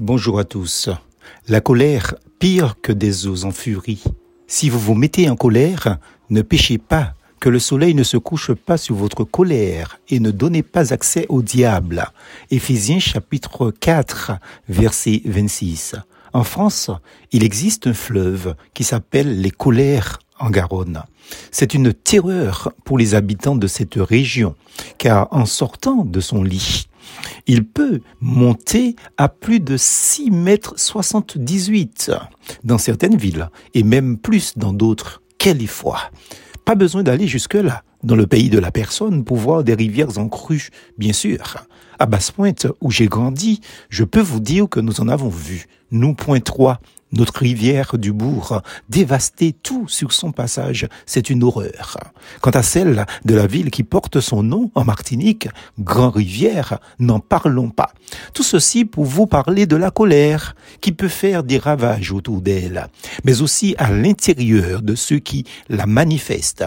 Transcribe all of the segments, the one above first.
Bonjour à tous. La colère, pire que des eaux en furie. Si vous vous mettez en colère, ne péchez pas, que le soleil ne se couche pas sur votre colère, et ne donnez pas accès au diable. Éphésiens chapitre 4, verset 26. En France, il existe un fleuve qui s'appelle les colères en Garonne. C'est une terreur pour les habitants de cette région, car en sortant de son lit, il peut monter à plus de 6 mètres 78 dans certaines villes et même plus dans d'autres. Quel effroi Pas besoin d'aller jusque-là, dans le pays de la personne, pour voir des rivières en crue, bien sûr. À Basse-Pointe, où j'ai grandi, je peux vous dire que nous en avons vu. Nous, point 3, notre rivière du bourg, dévaster tout sur son passage, c'est une horreur. Quant à celle de la ville qui porte son nom en Martinique, Grand Rivière, n'en parlons pas. Tout ceci pour vous parler de la colère qui peut faire des ravages autour d'elle, mais aussi à l'intérieur de ceux qui la manifestent.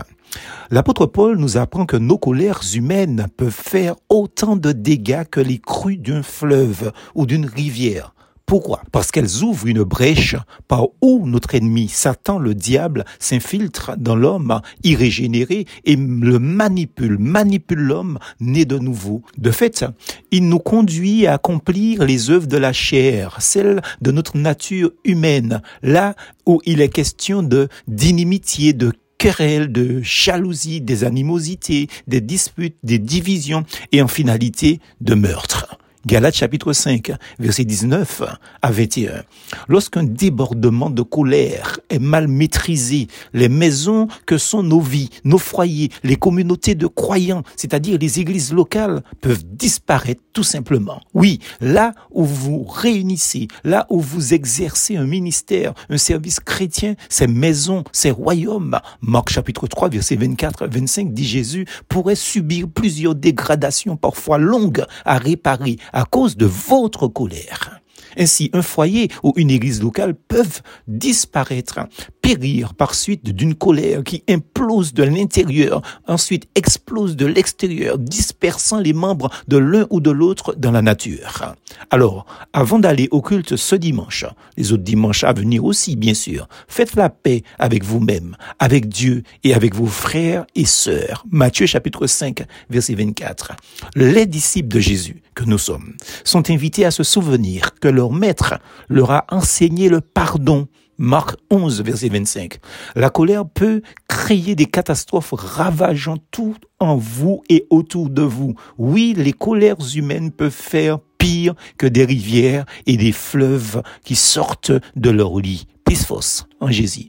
L'apôtre Paul nous apprend que nos colères humaines peuvent faire autant de dégâts que les crues d'un fleuve ou d'une rivière. Pourquoi? Parce qu'elles ouvrent une brèche par où notre ennemi, Satan le diable, s'infiltre dans l'homme irrégénéré et le manipule, manipule l'homme né de nouveau. De fait, il nous conduit à accomplir les œuvres de la chair, celles de notre nature humaine, là où il est question de d'inimitié, de querelles, de jalousie, des animosités, des disputes, des divisions et en finalité de meurtre. Galates chapitre 5, verset 19 à 21. Lorsqu'un débordement de colère est mal maîtrisé, les maisons que sont nos vies, nos foyers, les communautés de croyants, c'est-à-dire les églises locales, peuvent disparaître tout simplement. Oui, là où vous réunissez, là où vous exercez un ministère, un service chrétien, ces maisons, ces royaumes, Marc chapitre 3, verset 24 25 dit Jésus, pourraient subir plusieurs dégradations parfois longues à réparer, cause de votre colère. Ainsi, un foyer ou une église locale peuvent disparaître, périr par suite d'une colère qui implose de l'intérieur, ensuite explose de l'extérieur, dispersant les membres de l'un ou de l'autre dans la nature. Alors, avant d'aller au culte ce dimanche, les autres dimanches à venir aussi, bien sûr, faites la paix avec vous-même, avec Dieu et avec vos frères et sœurs. Matthieu chapitre 5, verset 24. Les disciples de Jésus que nous sommes sont invités à se souvenir que leur maître leur a enseigné le pardon. Marc 11, verset 25. La colère peut créer des catastrophes ravageant tout en vous et autour de vous. Oui, les colères humaines peuvent faire pire que des rivières et des fleuves qui sortent de leur lit. Pisphos, en Jésus.